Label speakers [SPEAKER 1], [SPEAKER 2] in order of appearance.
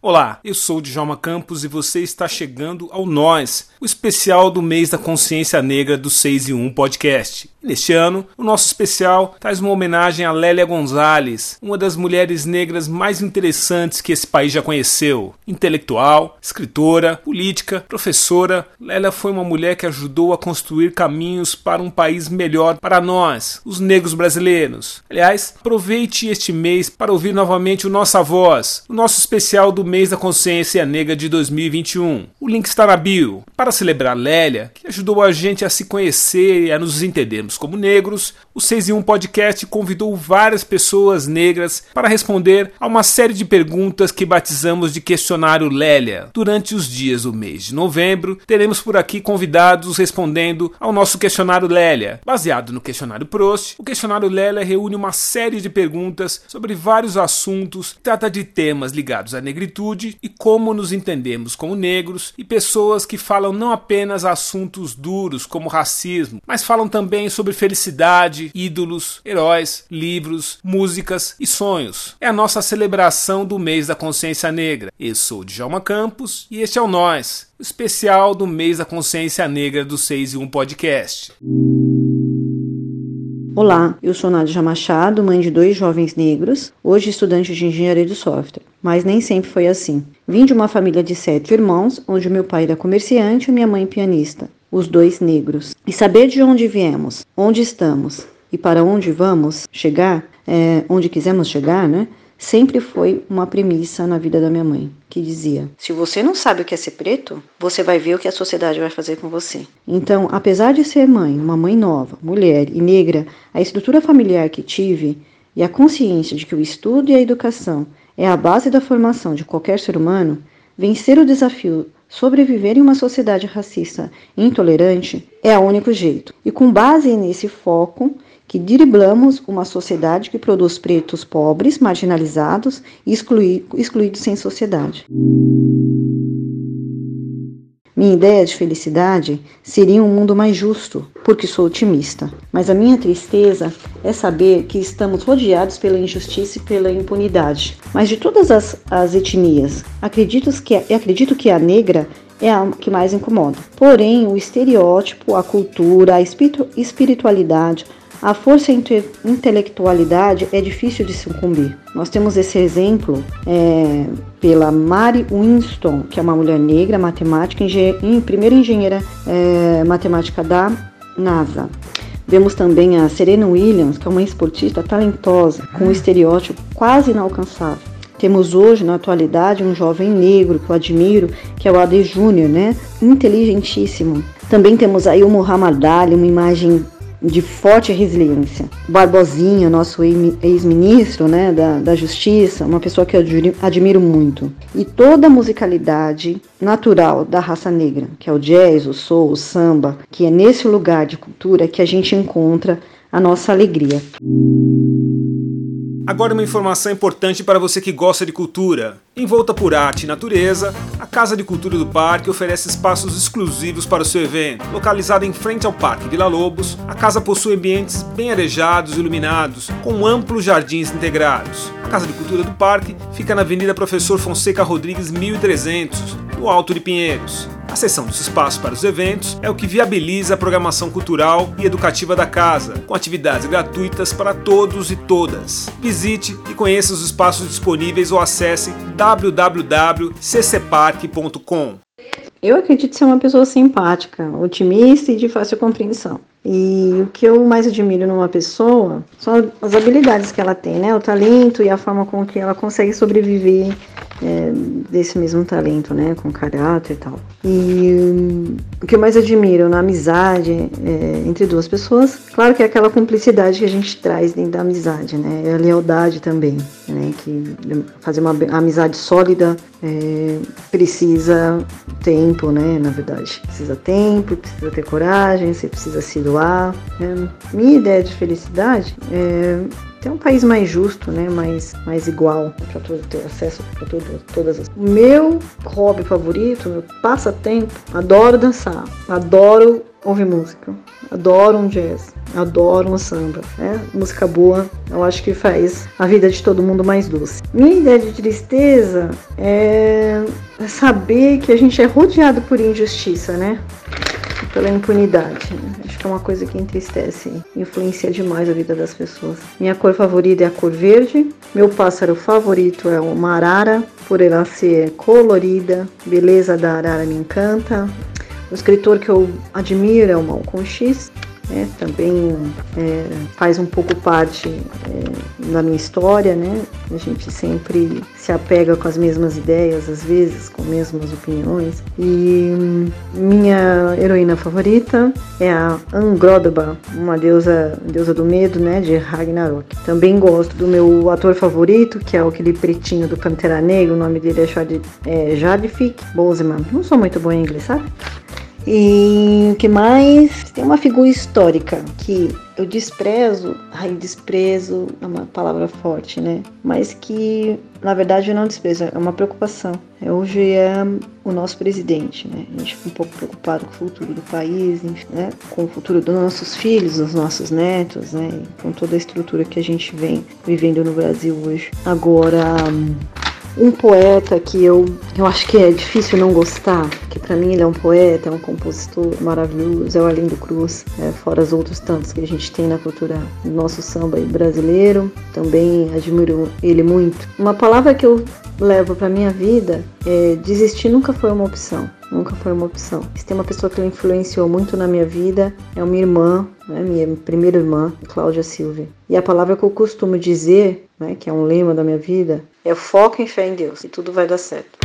[SPEAKER 1] Olá, eu sou Djalma Campos e você está chegando ao Nós, o especial do mês da consciência negra do 6 e 1 podcast. Neste ano, o nosso especial traz uma homenagem a Lélia Gonzalez, uma das mulheres negras mais interessantes que esse país já conheceu. Intelectual, escritora, política, professora, Lélia foi uma mulher que ajudou a construir caminhos para um país melhor para nós, os negros brasileiros. Aliás, aproveite este mês para ouvir novamente o Nossa Voz, o nosso especial do mês da consciência negra de 2021. O link está na bio. Para celebrar Lélia, que ajudou a gente a se conhecer e a nos entendermos como negros, o 6 em 1 Podcast convidou várias pessoas negras para responder a uma série de perguntas que batizamos de questionário Lélia. Durante os dias do mês de novembro, teremos por aqui convidados respondendo ao nosso questionário Lélia. Baseado no questionário Prost, o questionário Lélia reúne uma série de perguntas sobre vários assuntos, trata de temas ligados à negritude e como nos entendemos como negros e pessoas que falam não apenas assuntos duros como racismo, mas falam também sobre felicidade, ídolos, heróis, livros, músicas e sonhos. É a nossa celebração do mês da consciência negra. Eu sou Djalma Campos e este é o Nós, especial do mês da consciência negra do 6 e 1 podcast.
[SPEAKER 2] Olá, eu sou Nádia Machado, mãe de dois jovens negros, hoje estudante de engenharia de software. Mas nem sempre foi assim. Vim de uma família de sete irmãos, onde meu pai era comerciante e minha mãe pianista os dois negros. E saber de onde viemos, onde estamos e para onde vamos chegar, é, onde quisermos chegar, né? Sempre foi uma premissa na vida da minha mãe, que dizia: se você não sabe o que é ser preto, você vai ver o que a sociedade vai fazer com você. Então, apesar de ser mãe, uma mãe nova, mulher e negra, a estrutura familiar que tive e a consciência de que o estudo e a educação é a base da formação de qualquer ser humano, vencer o desafio Sobreviver em uma sociedade racista intolerante é o único jeito. E com base nesse foco, que driblamos uma sociedade que produz pretos pobres, marginalizados e excluídos sem sociedade. Minha ideia de felicidade seria um mundo mais justo, porque sou otimista. Mas a minha tristeza é saber que estamos rodeados pela injustiça e pela impunidade. Mas de todas as, as etnias, acredito que, acredito que a negra é a que mais incomoda. Porém, o estereótipo, a cultura, a espiritualidade, a força intelectualidade é difícil de sucumbir. Nós temos esse exemplo é, pela Mary Winston, que é uma mulher negra, matemática, engen primeira engenheira é, matemática da NASA. Vemos também a Serena Williams, que é uma esportista talentosa, com um estereótipo quase inalcançável. Temos hoje, na atualidade, um jovem negro que eu admiro, que é o Ade Júnior, né? Inteligentíssimo. Também temos aí o Muhammad Ali, uma imagem de forte resiliência. Barbosinha, nosso ex-ministro né, da, da Justiça, uma pessoa que eu admiro muito. E toda a musicalidade natural da raça negra, que é o jazz, o soul, o samba, que é nesse lugar de cultura que a gente encontra a nossa alegria.
[SPEAKER 1] Agora uma informação importante para você que gosta de cultura. Envolta por arte e natureza, a Casa de Cultura do Parque oferece espaços exclusivos para o seu evento. Localizada em frente ao Parque Vila Lobos, a casa possui ambientes bem arejados e iluminados, com amplos jardins integrados. A Casa de Cultura do Parque fica na Avenida Professor Fonseca Rodrigues 1300, no Alto de Pinheiros. A cessão dos espaços para os eventos é o que viabiliza a programação cultural e educativa da casa, com atividades gratuitas para todos e todas. Visite e conheça os espaços disponíveis ou acesse www.ccpark.com.
[SPEAKER 2] Eu acredito ser uma pessoa simpática, otimista e de fácil compreensão. E o que eu mais admiro numa pessoa são as habilidades que ela tem, né? O talento e a forma com que ela consegue sobreviver é, desse mesmo talento, né? Com caráter e tal. E um, o que eu mais admiro na amizade é, entre duas pessoas, claro que é aquela cumplicidade que a gente traz dentro da amizade, né? É a lealdade também, né? Que fazer uma amizade sólida é, precisa tempo, né? Na verdade, precisa tempo, precisa ter coragem, você precisa se doar. Né? Minha ideia de felicidade é ter um país mais justo, né, mais, mais igual para todo ter acesso para todas. As... Meu hobby favorito, meu passatempo, adoro dançar, adoro ouvir música, adoro um jazz, adoro um samba, né? Música boa, eu acho que faz a vida de todo mundo mais doce. Minha ideia de tristeza é saber que a gente é rodeado por injustiça, né? Pela impunidade. Né? Acho que é uma coisa que entristece, influencia demais a vida das pessoas. Minha cor favorita é a cor verde. Meu pássaro favorito é uma arara, por ela ser colorida. Beleza da arara me encanta. O escritor que eu admiro é o Malcolm X né, também é, faz um pouco parte é, da minha história, né? A gente sempre se apega com as mesmas ideias, às vezes com as mesmas opiniões. E hum, minha heroína favorita é a Angrodba, uma deusa, deusa do medo, né, de Ragnarok. Também gosto do meu ator favorito, que é aquele pretinho do Pantera Negra, o nome dele é, Jad, é Boseman. Não sou muito boa em inglês, sabe? E o que mais? Tem uma figura histórica que eu desprezo, ai, desprezo é uma palavra forte, né? Mas que, na verdade, eu não desprezo, é uma preocupação. Hoje é o nosso presidente, né? A gente fica um pouco preocupado com o futuro do país, né? com o futuro dos nossos filhos, dos nossos netos, né? Com toda a estrutura que a gente vem vivendo no Brasil hoje. Agora, um poeta que eu, eu acho que é difícil não gostar, que para mim ele é um poeta, é um compositor maravilhoso, é o Arlindo Cruz, é, fora os outros tantos que a gente tem na cultura do nosso samba brasileiro. Também admiro ele muito. Uma palavra que eu levo para minha vida é desistir nunca foi uma opção nunca foi uma opção. Se tem uma pessoa que influenciou muito na minha vida, é uma irmã, né, minha primeira irmã, Cláudia Silva. E a palavra que eu costumo dizer, né, que é um lema da minha vida, é foco em fé em Deus e tudo vai dar certo.